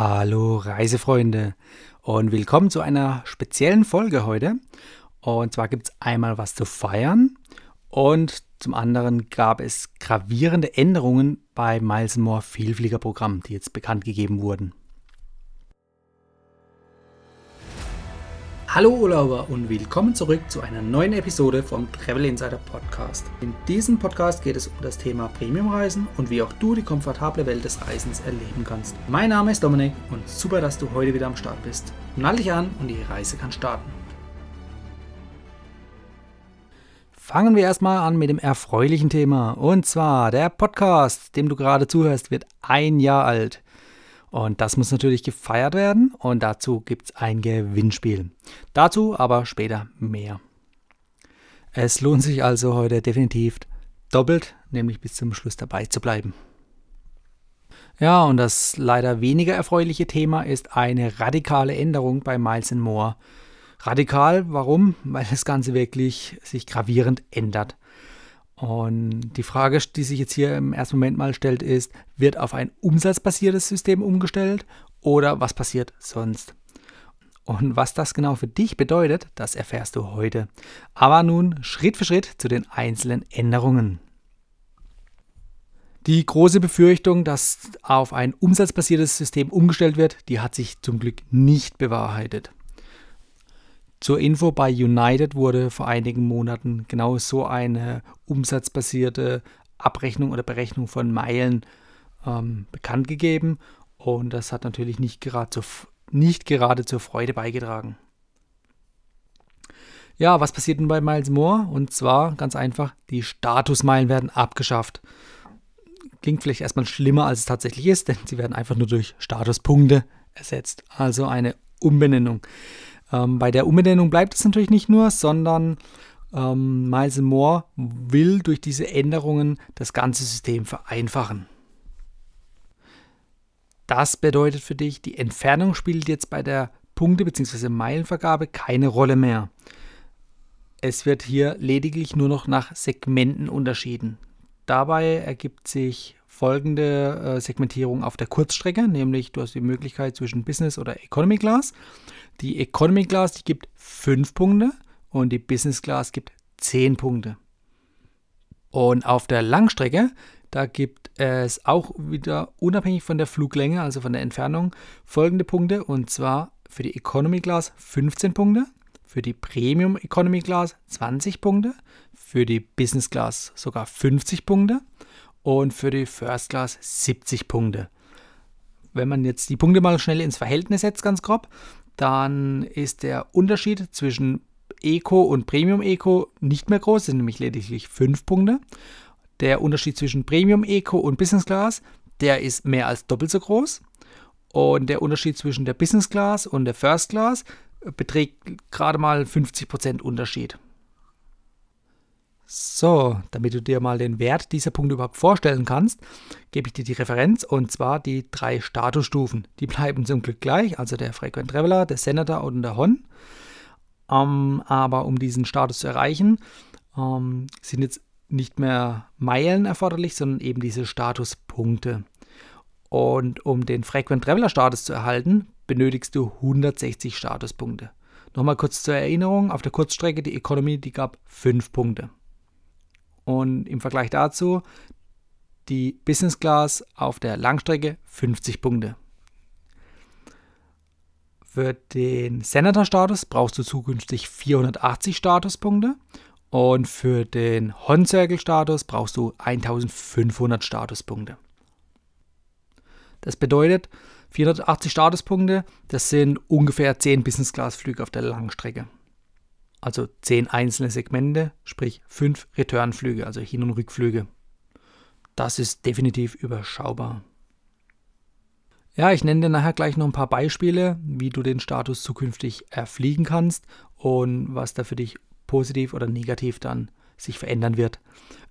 Hallo Reisefreunde und willkommen zu einer speziellen Folge heute. Und zwar gibt es einmal was zu feiern und zum anderen gab es gravierende Änderungen bei Miles More Vielfliegerprogramm, die jetzt bekannt gegeben wurden. Hallo Urlauber und willkommen zurück zu einer neuen Episode vom Travel Insider Podcast. In diesem Podcast geht es um das Thema Premiumreisen und wie auch du die komfortable Welt des Reisens erleben kannst. Mein Name ist Dominik und super, dass du heute wieder am Start bist. Nall dich an und die Reise kann starten. Fangen wir erstmal an mit dem erfreulichen Thema. Und zwar der Podcast, dem du gerade zuhörst, wird ein Jahr alt. Und das muss natürlich gefeiert werden und dazu gibt es ein Gewinnspiel. Dazu aber später mehr. Es lohnt sich also heute definitiv doppelt, nämlich bis zum Schluss dabei zu bleiben. Ja, und das leider weniger erfreuliche Thema ist eine radikale Änderung bei Miles More. Radikal, warum? Weil das Ganze wirklich sich gravierend ändert. Und die Frage, die sich jetzt hier im ersten Moment mal stellt, ist, wird auf ein umsatzbasiertes System umgestellt oder was passiert sonst? Und was das genau für dich bedeutet, das erfährst du heute. Aber nun Schritt für Schritt zu den einzelnen Änderungen. Die große Befürchtung, dass auf ein umsatzbasiertes System umgestellt wird, die hat sich zum Glück nicht bewahrheitet. Zur Info, bei United wurde vor einigen Monaten genau so eine umsatzbasierte Abrechnung oder Berechnung von Meilen ähm, bekannt gegeben und das hat natürlich nicht gerade, zu, nicht gerade zur Freude beigetragen. Ja, was passiert denn bei Miles More? Und zwar ganz einfach, die Statusmeilen werden abgeschafft. Klingt vielleicht erstmal schlimmer, als es tatsächlich ist, denn sie werden einfach nur durch Statuspunkte ersetzt. Also eine Umbenennung. Ähm, bei der Umbenennung bleibt es natürlich nicht nur, sondern ähm, Miles More will durch diese Änderungen das ganze System vereinfachen. Das bedeutet für dich, die Entfernung spielt jetzt bei der Punkte- bzw. Meilenvergabe keine Rolle mehr. Es wird hier lediglich nur noch nach Segmenten unterschieden. Dabei ergibt sich folgende äh, Segmentierung auf der Kurzstrecke, nämlich du hast die Möglichkeit zwischen Business oder Economy Class. Die Economy Class, die gibt 5 Punkte und die Business Class gibt 10 Punkte. Und auf der Langstrecke, da gibt es auch wieder unabhängig von der Fluglänge, also von der Entfernung, folgende Punkte. Und zwar für die Economy Class 15 Punkte, für die Premium Economy Class 20 Punkte, für die Business Class sogar 50 Punkte und für die First Class 70 Punkte. Wenn man jetzt die Punkte mal schnell ins Verhältnis setzt, ganz grob, dann ist der Unterschied zwischen Eco und Premium Eco nicht mehr groß, sind nämlich lediglich 5 Punkte. Der Unterschied zwischen Premium Eco und Business Class, der ist mehr als doppelt so groß. Und der Unterschied zwischen der Business Class und der First Class beträgt gerade mal 50% Unterschied. So, damit du dir mal den Wert dieser Punkte überhaupt vorstellen kannst, gebe ich dir die Referenz und zwar die drei Statusstufen. Die bleiben zum Glück gleich, also der Frequent Traveler, der Senator und der Hon. Ähm, aber um diesen Status zu erreichen, ähm, sind jetzt nicht mehr Meilen erforderlich, sondern eben diese Statuspunkte. Und um den Frequent Traveler Status zu erhalten, benötigst du 160 Statuspunkte. Nochmal kurz zur Erinnerung, auf der Kurzstrecke die Economy, die gab 5 Punkte. Und im Vergleich dazu die Business Class auf der Langstrecke 50 Punkte. Für den Senator-Status brauchst du zukünftig 480 Statuspunkte und für den Hon Circle-Status brauchst du 1500 Statuspunkte. Das bedeutet, 480 Statuspunkte, das sind ungefähr 10 Business-Class-Flüge auf der Langstrecke also zehn einzelne Segmente, sprich fünf Returnflüge, also Hin- und Rückflüge. Das ist definitiv überschaubar. Ja, ich nenne dir nachher gleich noch ein paar Beispiele, wie du den Status zukünftig erfliegen kannst und was da für dich positiv oder negativ dann sich verändern wird.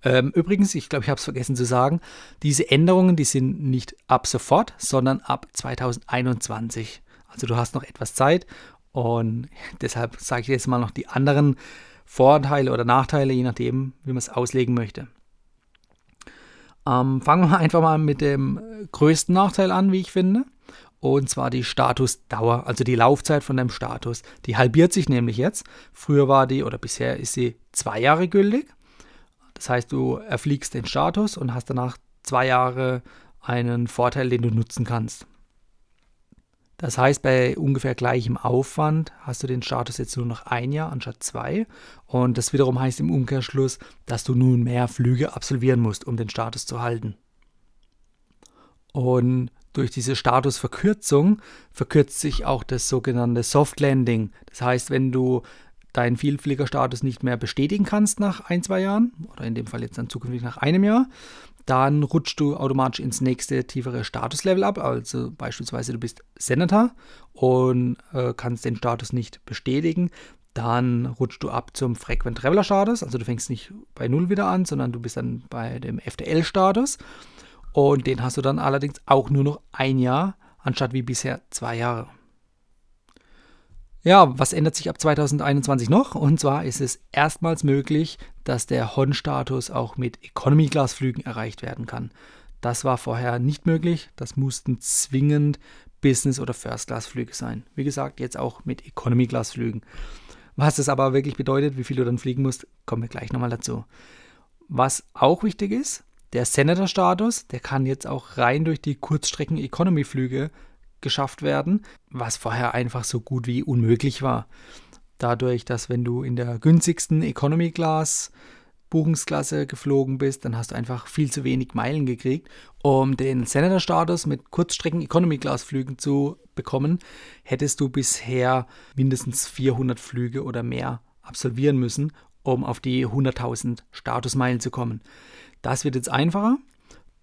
Ähm, übrigens, ich glaube, ich habe es vergessen zu sagen, diese Änderungen, die sind nicht ab sofort, sondern ab 2021. Also du hast noch etwas Zeit und deshalb sage ich jetzt mal noch die anderen Vorteile oder Nachteile, je nachdem, wie man es auslegen möchte. Ähm, fangen wir einfach mal mit dem größten Nachteil an, wie ich finde. und zwar die Statusdauer, also die Laufzeit von deinem Status. Die halbiert sich nämlich jetzt. Früher war die oder bisher ist sie zwei Jahre gültig. Das heißt, du erfliegst den Status und hast danach zwei Jahre einen Vorteil, den du nutzen kannst. Das heißt, bei ungefähr gleichem Aufwand hast du den Status jetzt nur noch ein Jahr anstatt zwei. Und das wiederum heißt im Umkehrschluss, dass du nun mehr Flüge absolvieren musst, um den Status zu halten. Und durch diese Statusverkürzung verkürzt sich auch das sogenannte Soft Landing. Das heißt, wenn du deinen Vielfliegerstatus nicht mehr bestätigen kannst nach ein, zwei Jahren, oder in dem Fall jetzt dann zukünftig nach einem Jahr, dann rutschst du automatisch ins nächste tiefere Statuslevel ab. Also beispielsweise du bist Senator und äh, kannst den Status nicht bestätigen. Dann rutschst du ab zum Frequent Traveler Status. Also du fängst nicht bei 0 wieder an, sondern du bist dann bei dem FTL-Status. Und den hast du dann allerdings auch nur noch ein Jahr, anstatt wie bisher zwei Jahre. Ja, was ändert sich ab 2021 noch? Und zwar ist es erstmals möglich, dass der Hon-Status auch mit Economy-Class-Flügen erreicht werden kann. Das war vorher nicht möglich. Das mussten zwingend Business- oder First-Class-Flüge sein. Wie gesagt, jetzt auch mit Economy-Class-Flügen. Was das aber wirklich bedeutet, wie viel du dann fliegen musst, kommen wir gleich nochmal dazu. Was auch wichtig ist, der Senator-Status, der kann jetzt auch rein durch die Kurzstrecken-Economy-Flüge geschafft werden, was vorher einfach so gut wie unmöglich war. Dadurch, dass wenn du in der günstigsten Economy Class Buchungsklasse geflogen bist, dann hast du einfach viel zu wenig Meilen gekriegt. Um den Senator-Status mit Kurzstrecken Economy Class Flügen zu bekommen, hättest du bisher mindestens 400 Flüge oder mehr absolvieren müssen, um auf die 100.000 Statusmeilen zu kommen. Das wird jetzt einfacher,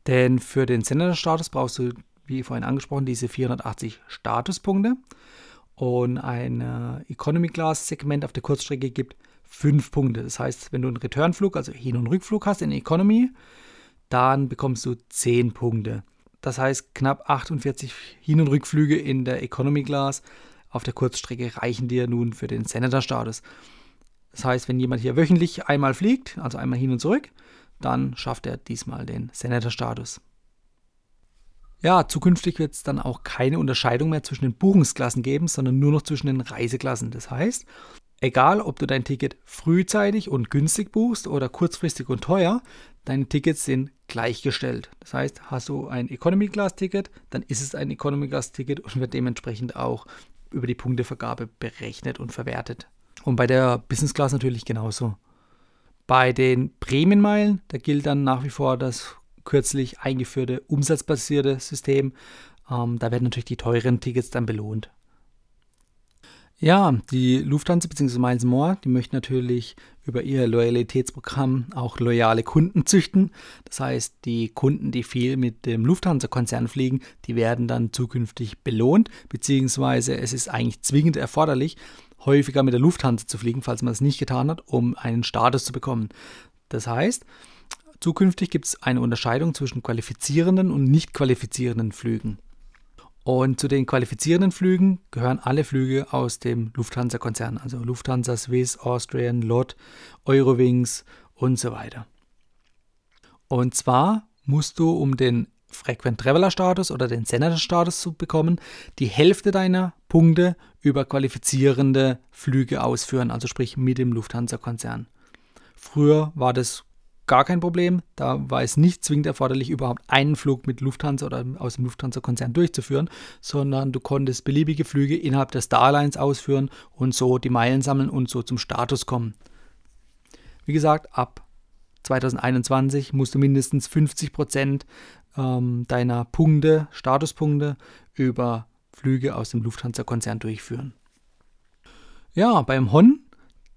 denn für den Senator-Status brauchst du, wie vorhin angesprochen, diese 480 Statuspunkte. Und ein äh, Economy-Class-Segment auf der Kurzstrecke gibt 5 Punkte. Das heißt, wenn du einen Returnflug, also Hin- und Rückflug hast in Economy, dann bekommst du 10 Punkte. Das heißt, knapp 48 Hin- und Rückflüge in der Economy Class auf der Kurzstrecke reichen dir nun für den Senator-Status. Das heißt, wenn jemand hier wöchentlich einmal fliegt, also einmal hin und zurück, dann schafft er diesmal den Senator-Status. Ja, zukünftig wird es dann auch keine Unterscheidung mehr zwischen den Buchungsklassen geben, sondern nur noch zwischen den Reiseklassen. Das heißt, egal ob du dein Ticket frühzeitig und günstig buchst oder kurzfristig und teuer, deine Tickets sind gleichgestellt. Das heißt, hast du ein Economy Class Ticket, dann ist es ein Economy Class Ticket und wird dementsprechend auch über die Punktevergabe berechnet und verwertet. Und bei der Business Class natürlich genauso. Bei den Prämienmeilen, da gilt dann nach wie vor das kürzlich eingeführte umsatzbasierte System. Ähm, da werden natürlich die teuren Tickets dann belohnt. Ja, die Lufthansa bzw. Miles More, die möchten natürlich über ihr Loyalitätsprogramm auch loyale Kunden züchten. Das heißt, die Kunden, die viel mit dem Lufthansa-Konzern fliegen, die werden dann zukünftig belohnt, beziehungsweise es ist eigentlich zwingend erforderlich, häufiger mit der Lufthansa zu fliegen, falls man es nicht getan hat, um einen Status zu bekommen. Das heißt, zukünftig gibt es eine Unterscheidung zwischen qualifizierenden und nicht qualifizierenden Flügen. Und zu den qualifizierenden Flügen gehören alle Flüge aus dem Lufthansa-Konzern, also Lufthansa, Swiss, Austrian, LOT, Eurowings und so weiter. Und zwar musst du, um den Frequent Traveler Status oder den Senator Status zu bekommen, die Hälfte deiner Punkte über qualifizierende Flüge ausführen, also sprich mit dem Lufthansa-Konzern. Früher war das gar kein Problem. Da war es nicht zwingend erforderlich, überhaupt einen Flug mit Lufthansa oder aus dem Lufthansa-Konzern durchzuführen, sondern du konntest beliebige Flüge innerhalb der Starlines ausführen und so die Meilen sammeln und so zum Status kommen. Wie gesagt, ab 2021 musst du mindestens 50 Prozent ähm, deiner Punkte, Statuspunkte über Flüge aus dem Lufthansa-Konzern durchführen. Ja, beim Hon,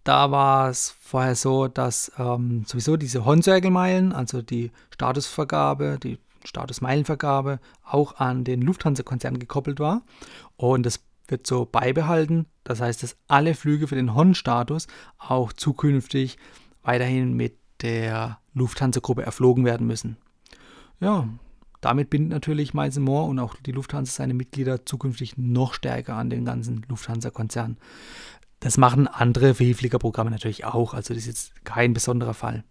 da war es vorher so, dass ähm, sowieso diese Hon-Circle-Meilen, also die Statusvergabe, die Statusmeilenvergabe, auch an den Lufthansa-Konzern gekoppelt war. Und das wird so beibehalten. Das heißt, dass alle Flüge für den Hon-Status auch zukünftig weiterhin mit der Lufthansa-Gruppe erflogen werden müssen. Ja, damit bindet natürlich Miles More und auch die Lufthansa seine Mitglieder zukünftig noch stärker an den ganzen Lufthansa-Konzern. Das machen andere Vielfliegerprogramme natürlich auch, also das ist jetzt kein besonderer Fall.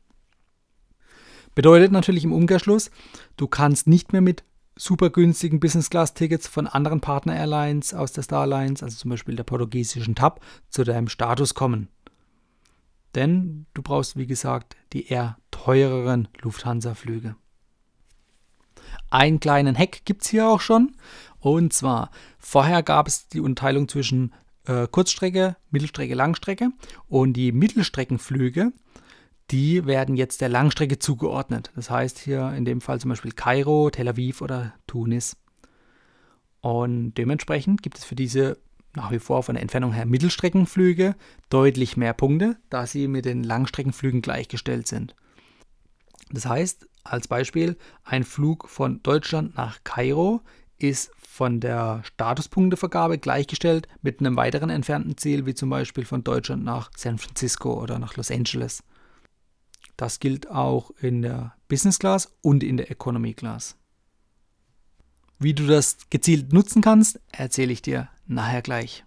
Bedeutet natürlich im Umkehrschluss, du kannst nicht mehr mit super günstigen Business-Class-Tickets von anderen Partner-Airlines aus der Star Alliance, also zum Beispiel der portugiesischen TAP, zu deinem Status kommen. Denn du brauchst, wie gesagt, die eher teureren Lufthansa-Flüge. Einen kleinen Hack gibt es hier auch schon. Und zwar, vorher gab es die Unterteilung zwischen äh, Kurzstrecke, Mittelstrecke, Langstrecke. Und die Mittelstreckenflüge, die werden jetzt der Langstrecke zugeordnet. Das heißt hier in dem Fall zum Beispiel Kairo, Tel Aviv oder Tunis. Und dementsprechend gibt es für diese nach wie vor von der Entfernung her Mittelstreckenflüge deutlich mehr Punkte, da sie mit den Langstreckenflügen gleichgestellt sind. Das heißt, als Beispiel, ein Flug von Deutschland nach Kairo ist von der Statuspunktevergabe gleichgestellt mit einem weiteren entfernten Ziel, wie zum Beispiel von Deutschland nach San Francisco oder nach Los Angeles. Das gilt auch in der Business Class und in der Economy Class. Wie du das gezielt nutzen kannst, erzähle ich dir nachher gleich.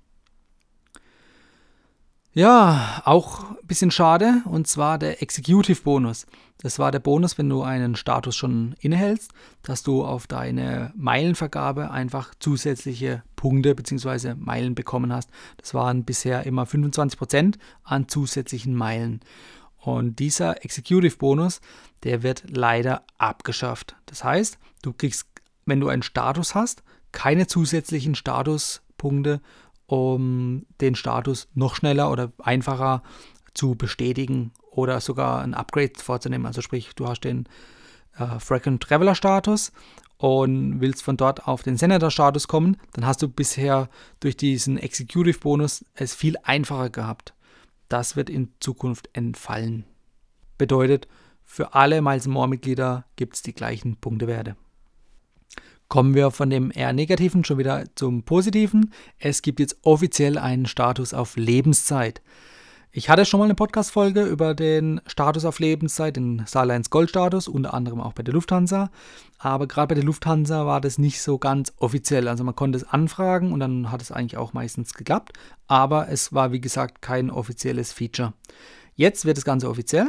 Ja, auch ein bisschen schade, und zwar der Executive Bonus. Das war der Bonus, wenn du einen Status schon innehältst, dass du auf deine Meilenvergabe einfach zusätzliche Punkte bzw. Meilen bekommen hast. Das waren bisher immer 25% an zusätzlichen Meilen. Und dieser Executive Bonus, der wird leider abgeschafft. Das heißt, du kriegst, wenn du einen Status hast, keine zusätzlichen Statuspunkte um den Status noch schneller oder einfacher zu bestätigen oder sogar ein Upgrade vorzunehmen. Also sprich, du hast den äh, Frequent Traveler Status und willst von dort auf den Senator Status kommen, dann hast du bisher durch diesen Executive Bonus es viel einfacher gehabt. Das wird in Zukunft entfallen. Bedeutet, für alle Miles More Mitglieder gibt es die gleichen Punktewerte. Kommen wir von dem eher negativen schon wieder zum positiven. Es gibt jetzt offiziell einen Status auf Lebenszeit. Ich hatte schon mal eine Podcast-Folge über den Status auf Lebenszeit, den Starlines Gold-Status, unter anderem auch bei der Lufthansa. Aber gerade bei der Lufthansa war das nicht so ganz offiziell. Also man konnte es anfragen und dann hat es eigentlich auch meistens geklappt. Aber es war, wie gesagt, kein offizielles Feature. Jetzt wird das Ganze offiziell.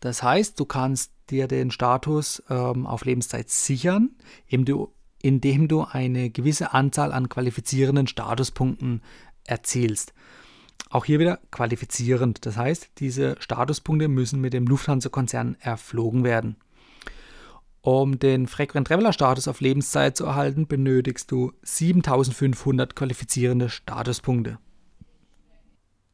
Das heißt, du kannst dir den Status ähm, auf Lebenszeit sichern, indem du indem du eine gewisse Anzahl an qualifizierenden Statuspunkten erzielst. Auch hier wieder qualifizierend. Das heißt, diese Statuspunkte müssen mit dem Lufthansa-Konzern erflogen werden. Um den Frequent Traveler Status auf Lebenszeit zu erhalten, benötigst du 7500 qualifizierende Statuspunkte.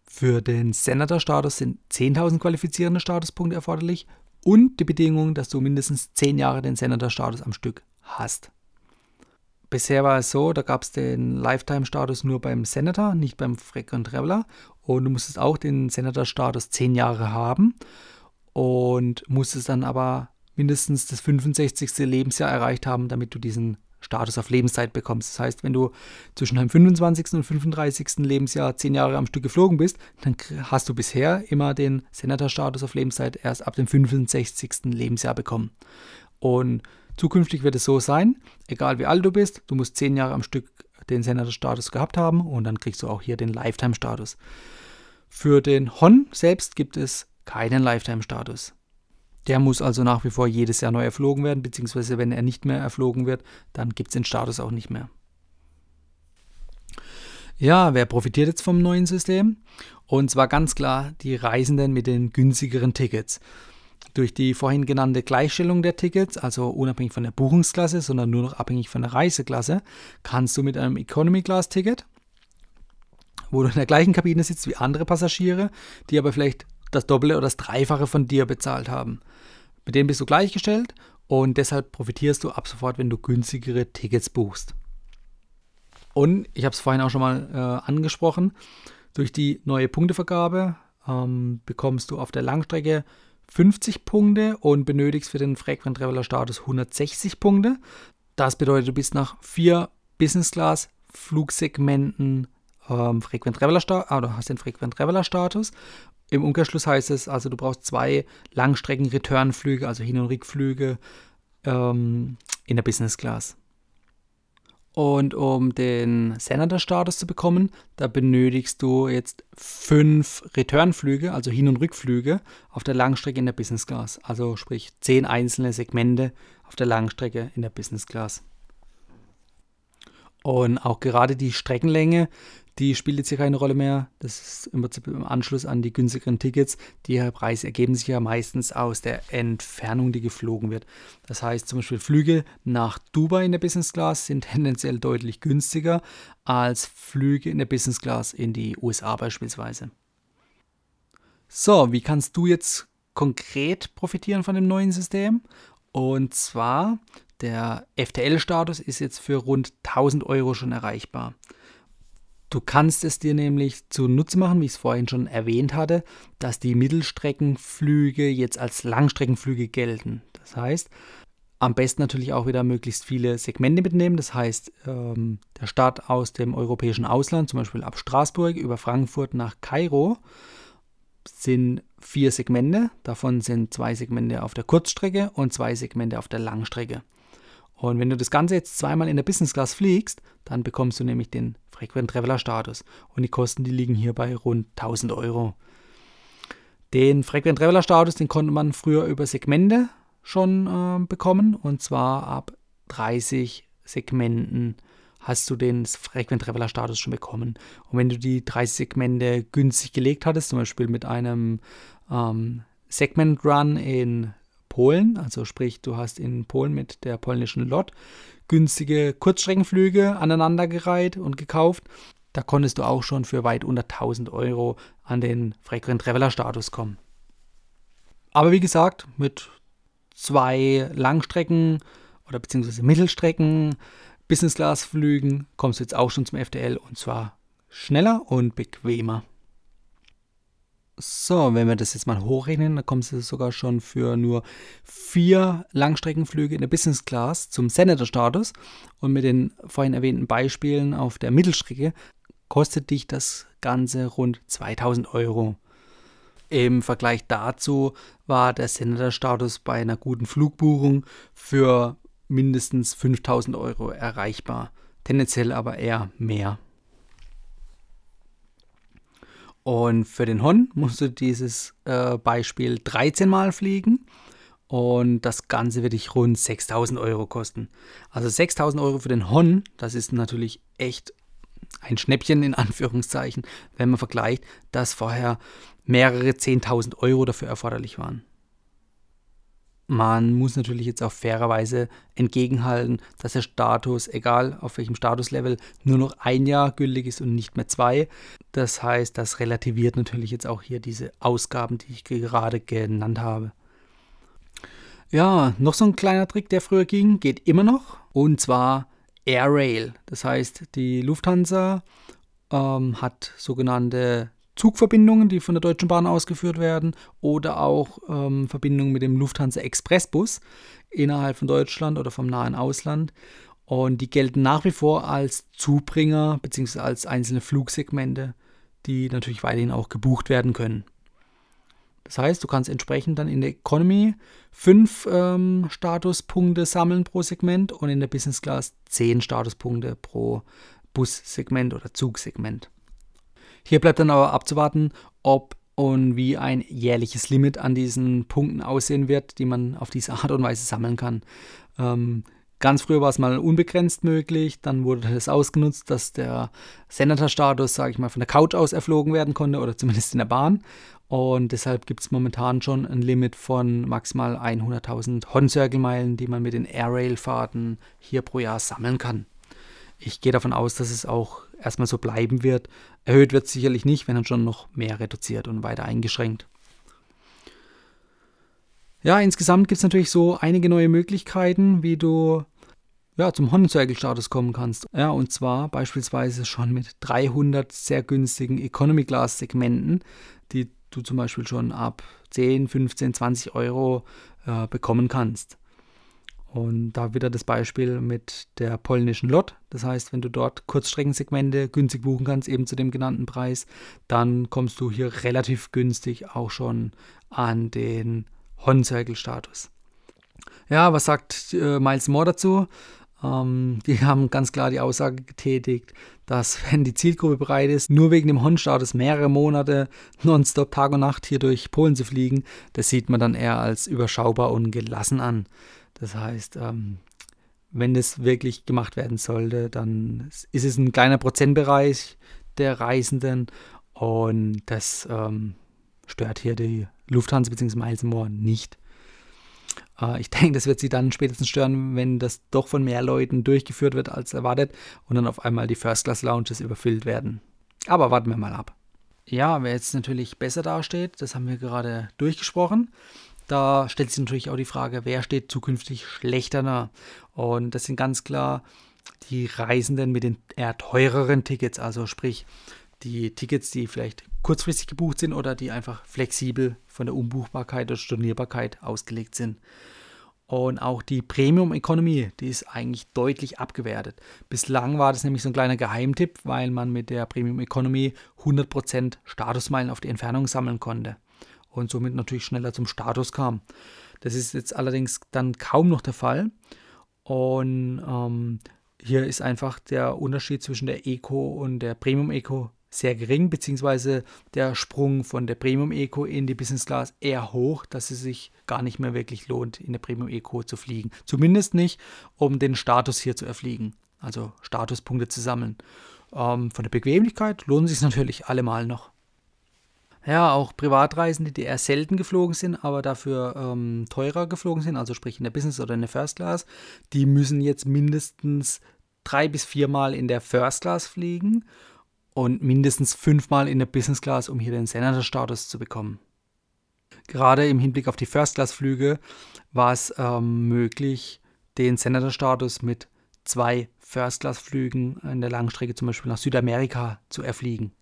Für den Senator Status sind 10.000 qualifizierende Statuspunkte erforderlich und die Bedingung, dass du mindestens 10 Jahre den Senator Status am Stück hast. Bisher war es so, da gab es den Lifetime-Status nur beim Senator, nicht beim Frequent Traveler. Und du musstest auch den Senator-Status 10 Jahre haben und musstest dann aber mindestens das 65. Lebensjahr erreicht haben, damit du diesen Status auf Lebenszeit bekommst. Das heißt, wenn du zwischen deinem 25. und 35. Lebensjahr 10 Jahre am Stück geflogen bist, dann hast du bisher immer den Senator-Status auf Lebenszeit erst ab dem 65. Lebensjahr bekommen. Und Zukünftig wird es so sein, egal wie alt du bist, du musst zehn Jahre am Stück den Senator-Status gehabt haben und dann kriegst du auch hier den Lifetime-Status. Für den Hon selbst gibt es keinen Lifetime-Status. Der muss also nach wie vor jedes Jahr neu erflogen werden, beziehungsweise wenn er nicht mehr erflogen wird, dann gibt es den Status auch nicht mehr. Ja, wer profitiert jetzt vom neuen System? Und zwar ganz klar die Reisenden mit den günstigeren Tickets. Durch die vorhin genannte Gleichstellung der Tickets, also unabhängig von der Buchungsklasse, sondern nur noch abhängig von der Reiseklasse, kannst du mit einem Economy Class Ticket, wo du in der gleichen Kabine sitzt wie andere Passagiere, die aber vielleicht das Doppelte oder das Dreifache von dir bezahlt haben. Mit denen bist du gleichgestellt und deshalb profitierst du ab sofort, wenn du günstigere Tickets buchst. Und ich habe es vorhin auch schon mal äh, angesprochen, durch die neue Punktevergabe ähm, bekommst du auf der Langstrecke 50 Punkte und benötigst für den Frequent Traveler Status 160 Punkte. Das bedeutet, du bist nach vier Business Class Flugsegmenten ähm, Frequent Traveler Status, oder hast den Frequent Traveler Status. Im Umkehrschluss heißt es also, du brauchst zwei Langstrecken-Return-Flüge, also Hin- und Rückflüge ähm, in der Business Class. Und um den Senator-Status zu bekommen, da benötigst du jetzt fünf Returnflüge, also Hin- und Rückflüge, auf der Langstrecke in der Business Class. Also sprich zehn einzelne Segmente auf der Langstrecke in der Business Class. Und auch gerade die Streckenlänge, die spielt jetzt hier keine Rolle mehr. Das ist im Prinzip im Anschluss an die günstigeren Tickets. Die Preise ergeben sich ja meistens aus der Entfernung, die geflogen wird. Das heißt zum Beispiel Flüge nach Dubai in der Business Class sind tendenziell deutlich günstiger als Flüge in der Business Class in die USA beispielsweise. So, wie kannst du jetzt konkret profitieren von dem neuen System? Und zwar, der FTL-Status ist jetzt für rund 1000 Euro schon erreichbar. Du kannst es dir nämlich zunutze machen, wie ich es vorhin schon erwähnt hatte, dass die Mittelstreckenflüge jetzt als Langstreckenflüge gelten. Das heißt, am besten natürlich auch wieder möglichst viele Segmente mitnehmen. Das heißt, ähm, der Start aus dem europäischen Ausland, zum Beispiel ab Straßburg über Frankfurt nach Kairo, sind vier Segmente. Davon sind zwei Segmente auf der Kurzstrecke und zwei Segmente auf der Langstrecke. Und wenn du das Ganze jetzt zweimal in der Business Class fliegst, dann bekommst du nämlich den Frequent Traveler Status. Und die Kosten, die liegen hier bei rund 1000 Euro. Den Frequent Traveler Status, den konnte man früher über Segmente schon äh, bekommen. Und zwar ab 30 Segmenten hast du den Frequent Traveler Status schon bekommen. Und wenn du die 30 Segmente günstig gelegt hattest, zum Beispiel mit einem ähm, Segment Run in Polen, also sprich, du hast in Polen mit der polnischen Lot günstige Kurzstreckenflüge aneinandergereiht und gekauft. Da konntest du auch schon für weit unter 1000 Euro an den Frequent Traveler Status kommen. Aber wie gesagt, mit zwei Langstrecken oder beziehungsweise Mittelstrecken Business Class Flügen kommst du jetzt auch schon zum FTL und zwar schneller und bequemer. So, wenn wir das jetzt mal hochrechnen, dann kommst du sogar schon für nur vier Langstreckenflüge in der Business Class zum Senator-Status. Und mit den vorhin erwähnten Beispielen auf der Mittelstrecke kostet dich das Ganze rund 2000 Euro. Im Vergleich dazu war der Senator-Status bei einer guten Flugbuchung für mindestens 5000 Euro erreichbar, tendenziell aber eher mehr. Und für den Hon musst du dieses äh, Beispiel 13 Mal fliegen. Und das Ganze wird dich rund 6000 Euro kosten. Also 6000 Euro für den Hon, das ist natürlich echt ein Schnäppchen in Anführungszeichen, wenn man vergleicht, dass vorher mehrere 10.000 Euro dafür erforderlich waren. Man muss natürlich jetzt auch fairerweise entgegenhalten, dass der Status, egal auf welchem Statuslevel, nur noch ein Jahr gültig ist und nicht mehr zwei. Das heißt, das relativiert natürlich jetzt auch hier diese Ausgaben, die ich gerade genannt habe. Ja, noch so ein kleiner Trick, der früher ging, geht immer noch. Und zwar Air Rail. Das heißt, die Lufthansa ähm, hat sogenannte Zugverbindungen, die von der Deutschen Bahn ausgeführt werden, oder auch ähm, Verbindungen mit dem Lufthansa Expressbus innerhalb von Deutschland oder vom nahen Ausland. Und die gelten nach wie vor als Zubringer bzw. als einzelne Flugsegmente, die natürlich weiterhin auch gebucht werden können. Das heißt, du kannst entsprechend dann in der Economy fünf ähm, Statuspunkte sammeln pro Segment und in der Business Class zehn Statuspunkte pro Bussegment oder Zugsegment. Hier bleibt dann aber abzuwarten, ob und wie ein jährliches Limit an diesen Punkten aussehen wird, die man auf diese Art und Weise sammeln kann. Ähm, ganz früher war es mal unbegrenzt möglich, dann wurde das ausgenutzt, dass der Senator-Status, sage ich mal, von der Couch aus erflogen werden konnte oder zumindest in der Bahn. Und deshalb gibt es momentan schon ein Limit von maximal 100.000 Hon-Circle-Meilen, die man mit den Air-Rail-Fahrten hier pro Jahr sammeln kann. Ich gehe davon aus, dass es auch erstmal so bleiben wird. Erhöht wird es sicherlich nicht, wenn dann schon noch mehr reduziert und weiter eingeschränkt. Ja, insgesamt gibt es natürlich so einige neue Möglichkeiten, wie du ja, zum Honda-Status kommen kannst. Ja, und zwar beispielsweise schon mit 300 sehr günstigen Economy-Class-Segmenten, die du zum Beispiel schon ab 10, 15, 20 Euro äh, bekommen kannst. Und da wieder das Beispiel mit der polnischen Lot. Das heißt, wenn du dort Kurzstreckensegmente günstig buchen kannst, eben zu dem genannten Preis, dann kommst du hier relativ günstig auch schon an den Hon-Circle-Status. Ja, was sagt äh, Miles Moore dazu? Ähm, die haben ganz klar die Aussage getätigt, dass wenn die Zielgruppe bereit ist, nur wegen dem Hon-Status mehrere Monate nonstop Tag und Nacht hier durch Polen zu fliegen, das sieht man dann eher als überschaubar und gelassen an. Das heißt, ähm, wenn das wirklich gemacht werden sollte, dann ist es ein kleiner Prozentbereich der Reisenden und das ähm, stört hier die Lufthansa bzw. Miles More nicht. Äh, ich denke, das wird sie dann spätestens stören, wenn das doch von mehr Leuten durchgeführt wird als erwartet und dann auf einmal die First Class Lounges überfüllt werden. Aber warten wir mal ab. Ja, wer jetzt natürlich besser dasteht, das haben wir gerade durchgesprochen. Da stellt sich natürlich auch die Frage, wer steht zukünftig schlechter da? Und das sind ganz klar die Reisenden mit den eher teureren Tickets, also sprich die Tickets, die vielleicht kurzfristig gebucht sind oder die einfach flexibel von der Umbuchbarkeit oder Stornierbarkeit ausgelegt sind. Und auch die Premium Economy, die ist eigentlich deutlich abgewertet. Bislang war das nämlich so ein kleiner Geheimtipp, weil man mit der Premium Economy 100% Statusmeilen auf die Entfernung sammeln konnte und somit natürlich schneller zum Status kam. Das ist jetzt allerdings dann kaum noch der Fall. Und ähm, hier ist einfach der Unterschied zwischen der Eco und der Premium Eco sehr gering, beziehungsweise der Sprung von der Premium Eco in die Business Class eher hoch, dass es sich gar nicht mehr wirklich lohnt, in der Premium Eco zu fliegen. Zumindest nicht, um den Status hier zu erfliegen, also Statuspunkte zu sammeln. Ähm, von der Bequemlichkeit lohnen sich natürlich allemal noch. Ja, auch Privatreisende, die eher selten geflogen sind, aber dafür ähm, teurer geflogen sind, also sprich in der Business oder in der First Class, die müssen jetzt mindestens drei bis viermal in der First Class fliegen und mindestens fünfmal in der Business Class, um hier den Senator-Status zu bekommen. Gerade im Hinblick auf die First-Class-Flüge war es ähm, möglich, den Senator-Status mit zwei First-Class-Flügen in der Langstrecke zum Beispiel nach Südamerika zu erfliegen.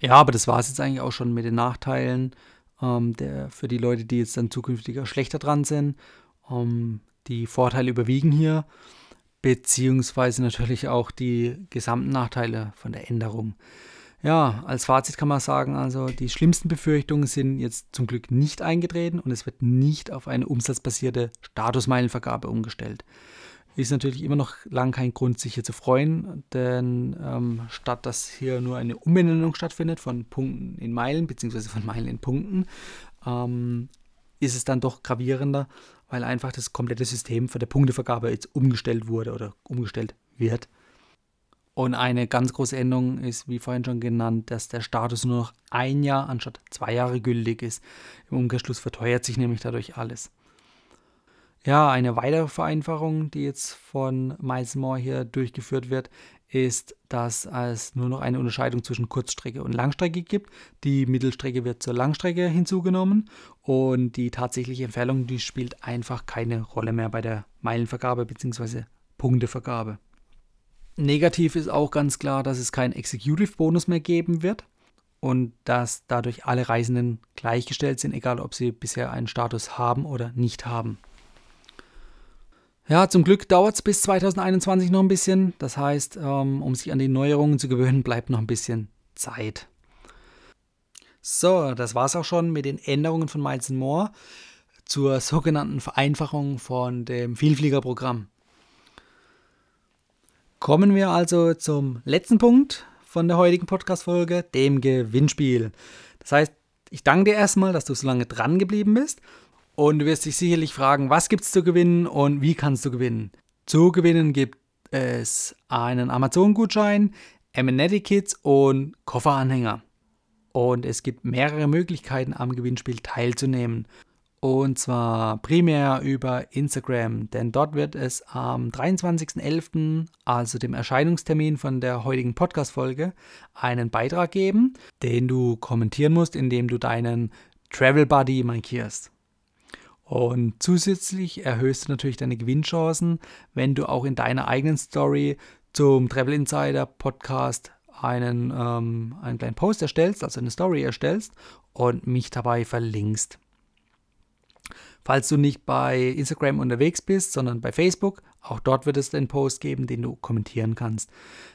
Ja, aber das war es jetzt eigentlich auch schon mit den Nachteilen ähm, der, für die Leute, die jetzt dann zukünftiger schlechter dran sind. Ähm, die Vorteile überwiegen hier beziehungsweise natürlich auch die gesamten Nachteile von der Änderung. Ja, als Fazit kann man sagen, also die schlimmsten Befürchtungen sind jetzt zum Glück nicht eingetreten und es wird nicht auf eine umsatzbasierte Statusmeilenvergabe umgestellt. Ist natürlich immer noch lang kein Grund, sich hier zu freuen, denn ähm, statt dass hier nur eine Umbenennung stattfindet von Punkten in Meilen beziehungsweise von Meilen in Punkten, ähm, ist es dann doch gravierender, weil einfach das komplette System für die Punktevergabe jetzt umgestellt wurde oder umgestellt wird. Und eine ganz große Änderung ist, wie vorhin schon genannt, dass der Status nur noch ein Jahr anstatt zwei Jahre gültig ist. Im Umkehrschluss verteuert sich nämlich dadurch alles. Ja, eine weitere Vereinfachung, die jetzt von Miles Moore hier durchgeführt wird, ist, dass es nur noch eine Unterscheidung zwischen Kurzstrecke und Langstrecke gibt. Die Mittelstrecke wird zur Langstrecke hinzugenommen und die tatsächliche Entfernung, die spielt einfach keine Rolle mehr bei der Meilenvergabe bzw. Punktevergabe. Negativ ist auch ganz klar, dass es keinen Executive-Bonus mehr geben wird und dass dadurch alle Reisenden gleichgestellt sind, egal ob sie bisher einen Status haben oder nicht haben. Ja, zum Glück dauert es bis 2021 noch ein bisschen. Das heißt, ähm, um sich an die Neuerungen zu gewöhnen, bleibt noch ein bisschen Zeit. So, das war es auch schon mit den Änderungen von Miles More zur sogenannten Vereinfachung von dem Vielfliegerprogramm. Kommen wir also zum letzten Punkt von der heutigen Podcast-Folge, dem Gewinnspiel. Das heißt, ich danke dir erstmal, dass du so lange dran geblieben bist und du wirst dich sicherlich fragen, was gibt es zu gewinnen und wie kannst du gewinnen? Zu gewinnen gibt es einen Amazon-Gutschein, Amenity Kits und Kofferanhänger. Und es gibt mehrere Möglichkeiten am Gewinnspiel teilzunehmen. Und zwar primär über Instagram, denn dort wird es am 23.11., also dem Erscheinungstermin von der heutigen Podcast-Folge, einen Beitrag geben, den du kommentieren musst, indem du deinen Travel Buddy markierst. Und zusätzlich erhöhst du natürlich deine Gewinnchancen, wenn du auch in deiner eigenen Story zum Travel Insider Podcast einen, ähm, einen kleinen Post erstellst, also eine Story erstellst und mich dabei verlinkst. Falls du nicht bei Instagram unterwegs bist, sondern bei Facebook, auch dort wird es den Post geben, den du kommentieren kannst.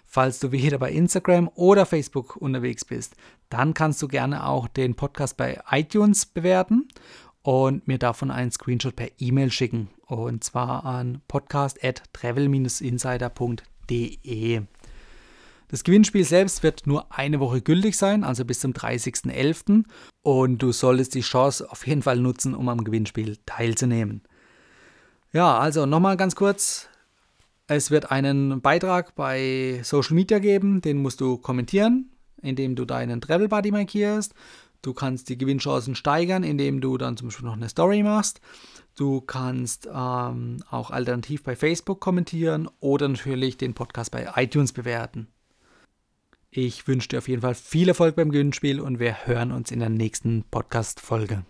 Falls du weder bei Instagram oder Facebook unterwegs bist, dann kannst du gerne auch den Podcast bei iTunes bewerten und mir davon einen Screenshot per E-Mail schicken. Und zwar an podcast.travel-insider.de. Das Gewinnspiel selbst wird nur eine Woche gültig sein, also bis zum 30.11. Und du solltest die Chance auf jeden Fall nutzen, um am Gewinnspiel teilzunehmen. Ja, also nochmal ganz kurz. Es wird einen Beitrag bei Social Media geben, den musst du kommentieren, indem du deinen Travel Buddy markierst. Du kannst die Gewinnchancen steigern, indem du dann zum Beispiel noch eine Story machst. Du kannst ähm, auch alternativ bei Facebook kommentieren oder natürlich den Podcast bei iTunes bewerten. Ich wünsche dir auf jeden Fall viel Erfolg beim Gewinnspiel und wir hören uns in der nächsten Podcast-Folge.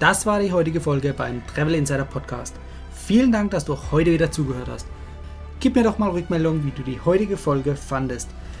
Das war die heutige Folge beim Travel Insider Podcast. Vielen Dank, dass du heute wieder zugehört hast. Gib mir doch mal Rückmeldung, wie du die heutige Folge fandest.